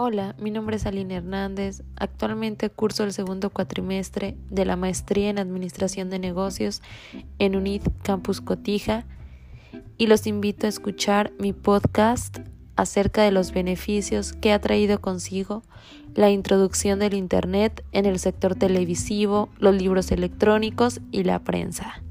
Hola, mi nombre es Aline Hernández. Actualmente curso el segundo cuatrimestre de la maestría en Administración de Negocios en UNIT Campus Cotija y los invito a escuchar mi podcast acerca de los beneficios que ha traído consigo la introducción del Internet en el sector televisivo, los libros electrónicos y la prensa.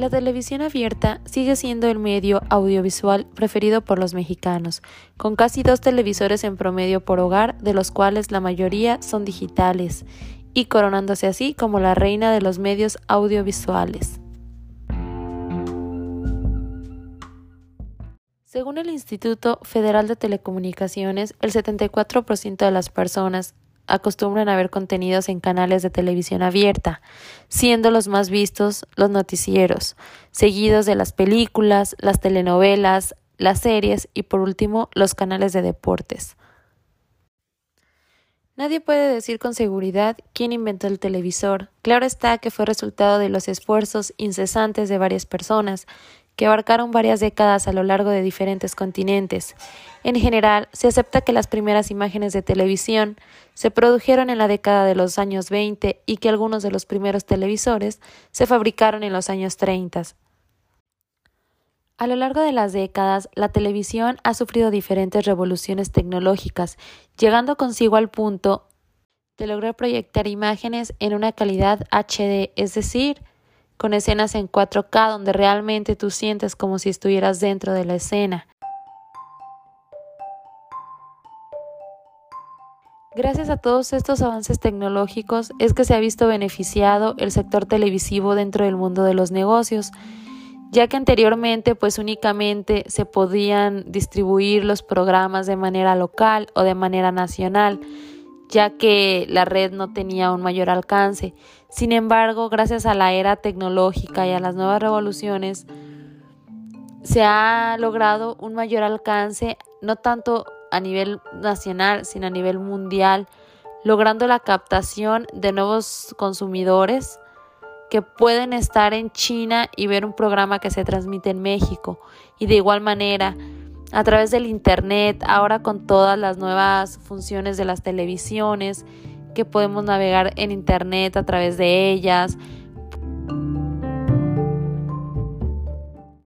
La televisión abierta sigue siendo el medio audiovisual preferido por los mexicanos, con casi dos televisores en promedio por hogar, de los cuales la mayoría son digitales, y coronándose así como la reina de los medios audiovisuales. Según el Instituto Federal de Telecomunicaciones, el 74% de las personas acostumbran a ver contenidos en canales de televisión abierta, siendo los más vistos los noticieros, seguidos de las películas, las telenovelas, las series y por último los canales de deportes. Nadie puede decir con seguridad quién inventó el televisor. Claro está que fue resultado de los esfuerzos incesantes de varias personas, que abarcaron varias décadas a lo largo de diferentes continentes. En general, se acepta que las primeras imágenes de televisión se produjeron en la década de los años 20 y que algunos de los primeros televisores se fabricaron en los años 30. A lo largo de las décadas, la televisión ha sufrido diferentes revoluciones tecnológicas, llegando consigo al punto de lograr proyectar imágenes en una calidad HD, es decir, con escenas en 4K donde realmente tú sientes como si estuvieras dentro de la escena. Gracias a todos estos avances tecnológicos es que se ha visto beneficiado el sector televisivo dentro del mundo de los negocios, ya que anteriormente pues únicamente se podían distribuir los programas de manera local o de manera nacional ya que la red no tenía un mayor alcance. Sin embargo, gracias a la era tecnológica y a las nuevas revoluciones, se ha logrado un mayor alcance, no tanto a nivel nacional, sino a nivel mundial, logrando la captación de nuevos consumidores que pueden estar en China y ver un programa que se transmite en México. Y de igual manera, a través del Internet, ahora con todas las nuevas funciones de las televisiones, que podemos navegar en Internet a través de ellas.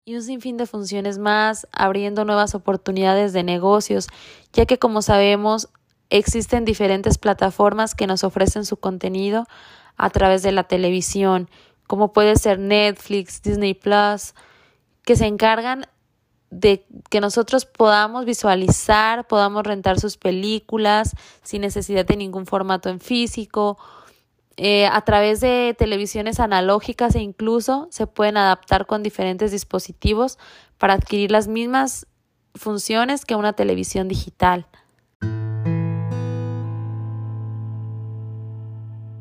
Y un sinfín de funciones más, abriendo nuevas oportunidades de negocios, ya que como sabemos existen diferentes plataformas que nos ofrecen su contenido a través de la televisión, como puede ser Netflix, Disney Plus, que se encargan de que nosotros podamos visualizar, podamos rentar sus películas sin necesidad de ningún formato en físico. Eh, a través de televisiones analógicas e incluso se pueden adaptar con diferentes dispositivos para adquirir las mismas funciones que una televisión digital.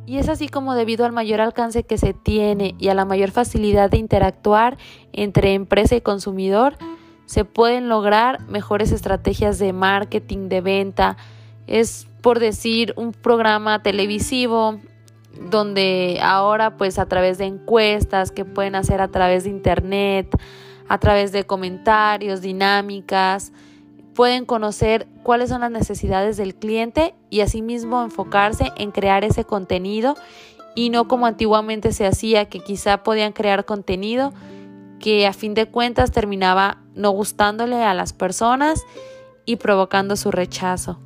Y es así como debido al mayor alcance que se tiene y a la mayor facilidad de interactuar entre empresa y consumidor, se pueden lograr mejores estrategias de marketing, de venta. Es por decir un programa televisivo donde ahora pues a través de encuestas que pueden hacer a través de internet, a través de comentarios, dinámicas, pueden conocer cuáles son las necesidades del cliente y asimismo enfocarse en crear ese contenido y no como antiguamente se hacía que quizá podían crear contenido que a fin de cuentas terminaba no gustándole a las personas y provocando su rechazo.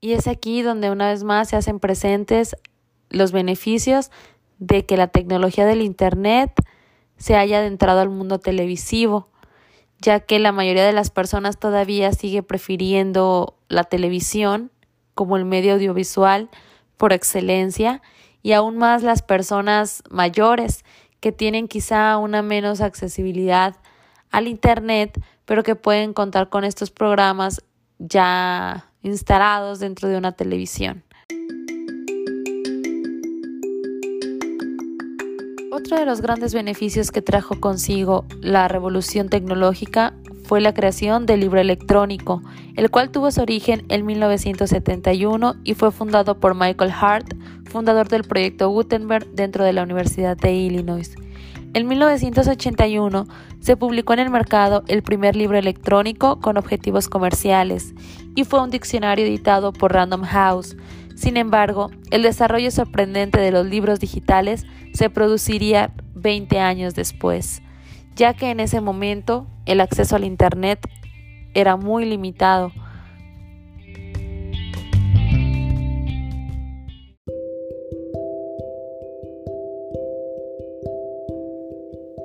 Y es aquí donde una vez más se hacen presentes los beneficios de que la tecnología del Internet se haya adentrado al mundo televisivo, ya que la mayoría de las personas todavía sigue prefiriendo la televisión como el medio audiovisual por excelencia y aún más las personas mayores que tienen quizá una menos accesibilidad al Internet, pero que pueden contar con estos programas ya instalados dentro de una televisión. Otro de los grandes beneficios que trajo consigo la revolución tecnológica fue la creación del libro electrónico, el cual tuvo su origen en 1971 y fue fundado por Michael Hart, fundador del proyecto Gutenberg dentro de la Universidad de Illinois. En 1981 se publicó en el mercado el primer libro electrónico con objetivos comerciales y fue un diccionario editado por Random House. Sin embargo, el desarrollo sorprendente de los libros digitales se produciría 20 años después, ya que en ese momento el acceso al Internet era muy limitado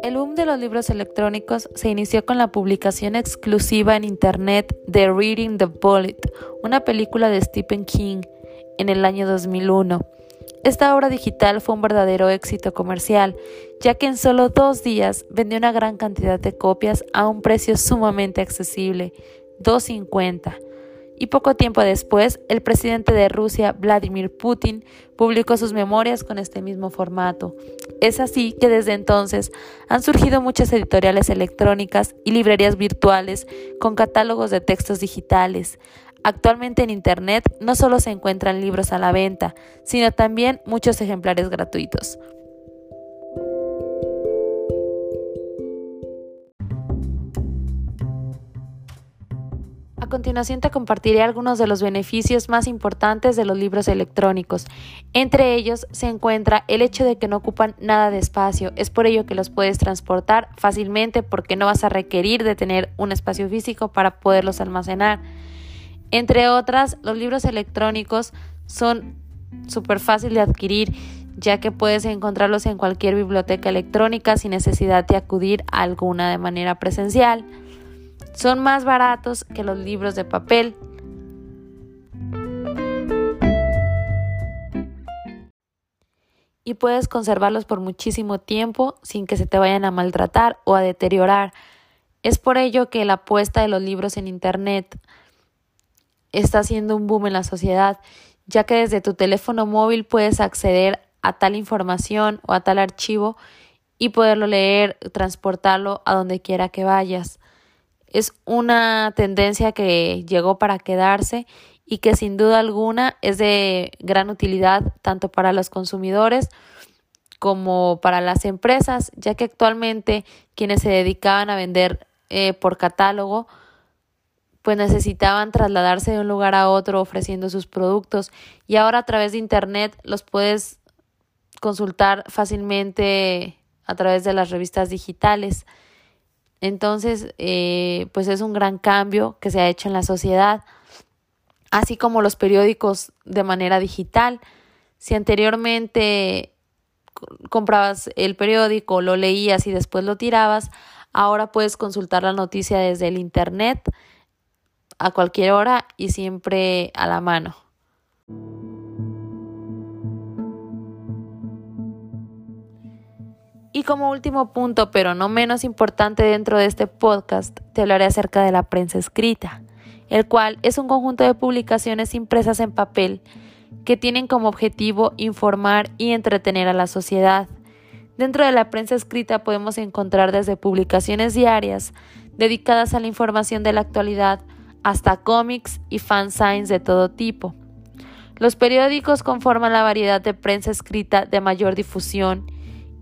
El boom de los libros electrónicos se inició con la publicación exclusiva en Internet de Reading the Bullet, una película de Stephen King, en el año 2001. Esta obra digital fue un verdadero éxito comercial, ya que en solo dos días vendió una gran cantidad de copias a un precio sumamente accesible, 2.50 y poco tiempo después el presidente de Rusia, Vladimir Putin, publicó sus memorias con este mismo formato. Es así que desde entonces han surgido muchas editoriales electrónicas y librerías virtuales con catálogos de textos digitales. Actualmente en Internet no solo se encuentran libros a la venta, sino también muchos ejemplares gratuitos. Continuación te compartiré algunos de los beneficios más importantes de los libros electrónicos. Entre ellos se encuentra el hecho de que no ocupan nada de espacio. Es por ello que los puedes transportar fácilmente porque no vas a requerir de tener un espacio físico para poderlos almacenar. Entre otras, los libros electrónicos son súper fácil de adquirir ya que puedes encontrarlos en cualquier biblioteca electrónica sin necesidad de acudir a alguna de manera presencial. Son más baratos que los libros de papel. Y puedes conservarlos por muchísimo tiempo sin que se te vayan a maltratar o a deteriorar. Es por ello que la apuesta de los libros en Internet está haciendo un boom en la sociedad, ya que desde tu teléfono móvil puedes acceder a tal información o a tal archivo y poderlo leer, transportarlo a donde quiera que vayas. Es una tendencia que llegó para quedarse y que sin duda alguna es de gran utilidad tanto para los consumidores como para las empresas, ya que actualmente quienes se dedicaban a vender eh, por catálogo, pues necesitaban trasladarse de un lugar a otro ofreciendo sus productos y ahora a través de Internet los puedes consultar fácilmente a través de las revistas digitales. Entonces, eh, pues es un gran cambio que se ha hecho en la sociedad, así como los periódicos de manera digital. Si anteriormente comprabas el periódico, lo leías y después lo tirabas, ahora puedes consultar la noticia desde el Internet a cualquier hora y siempre a la mano. Y como último punto, pero no menos importante dentro de este podcast, te hablaré acerca de la prensa escrita, el cual es un conjunto de publicaciones impresas en papel que tienen como objetivo informar y entretener a la sociedad. Dentro de la prensa escrita podemos encontrar desde publicaciones diarias dedicadas a la información de la actualidad hasta cómics y fansigns de todo tipo. Los periódicos conforman la variedad de prensa escrita de mayor difusión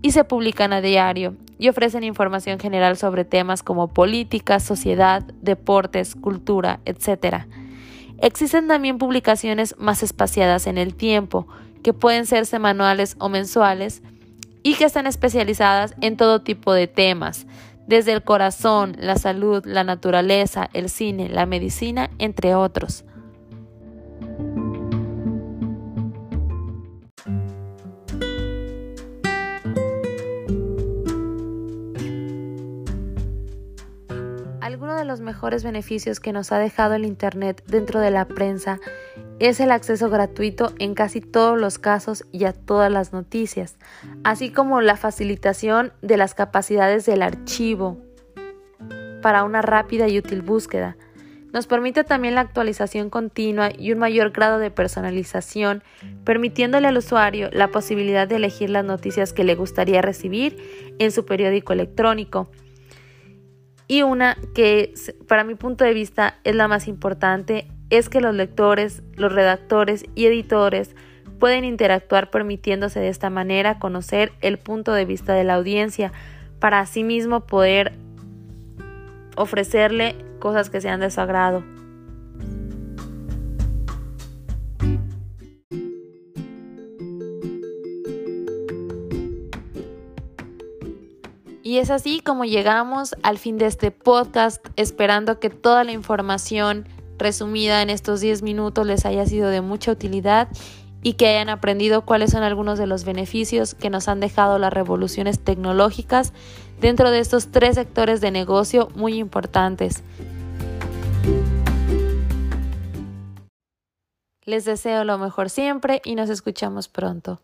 y se publican a diario y ofrecen información general sobre temas como política, sociedad, deportes, cultura, etc. Existen también publicaciones más espaciadas en el tiempo, que pueden ser semanales o mensuales, y que están especializadas en todo tipo de temas, desde el corazón, la salud, la naturaleza, el cine, la medicina, entre otros. De los mejores beneficios que nos ha dejado el Internet dentro de la prensa es el acceso gratuito en casi todos los casos y a todas las noticias, así como la facilitación de las capacidades del archivo para una rápida y útil búsqueda. Nos permite también la actualización continua y un mayor grado de personalización, permitiéndole al usuario la posibilidad de elegir las noticias que le gustaría recibir en su periódico electrónico Y una que para mi punto de vista es la más importante es que los lectores, los redactores y editores pueden interactuar permitiéndose de esta manera conocer el punto de vista de la audiencia para asimismo poder ofrecerle cosas que sean de su agrado. Es así como llegamos al fin de este podcast, esperando que toda la información resumida en estos 10 minutos les haya sido de mucha utilidad y que hayan aprendido cuáles son algunos de los beneficios que nos han dejado las revoluciones tecnológicas dentro de estos tres sectores de negocio muy importantes. Les deseo lo mejor siempre y nos escuchamos pronto.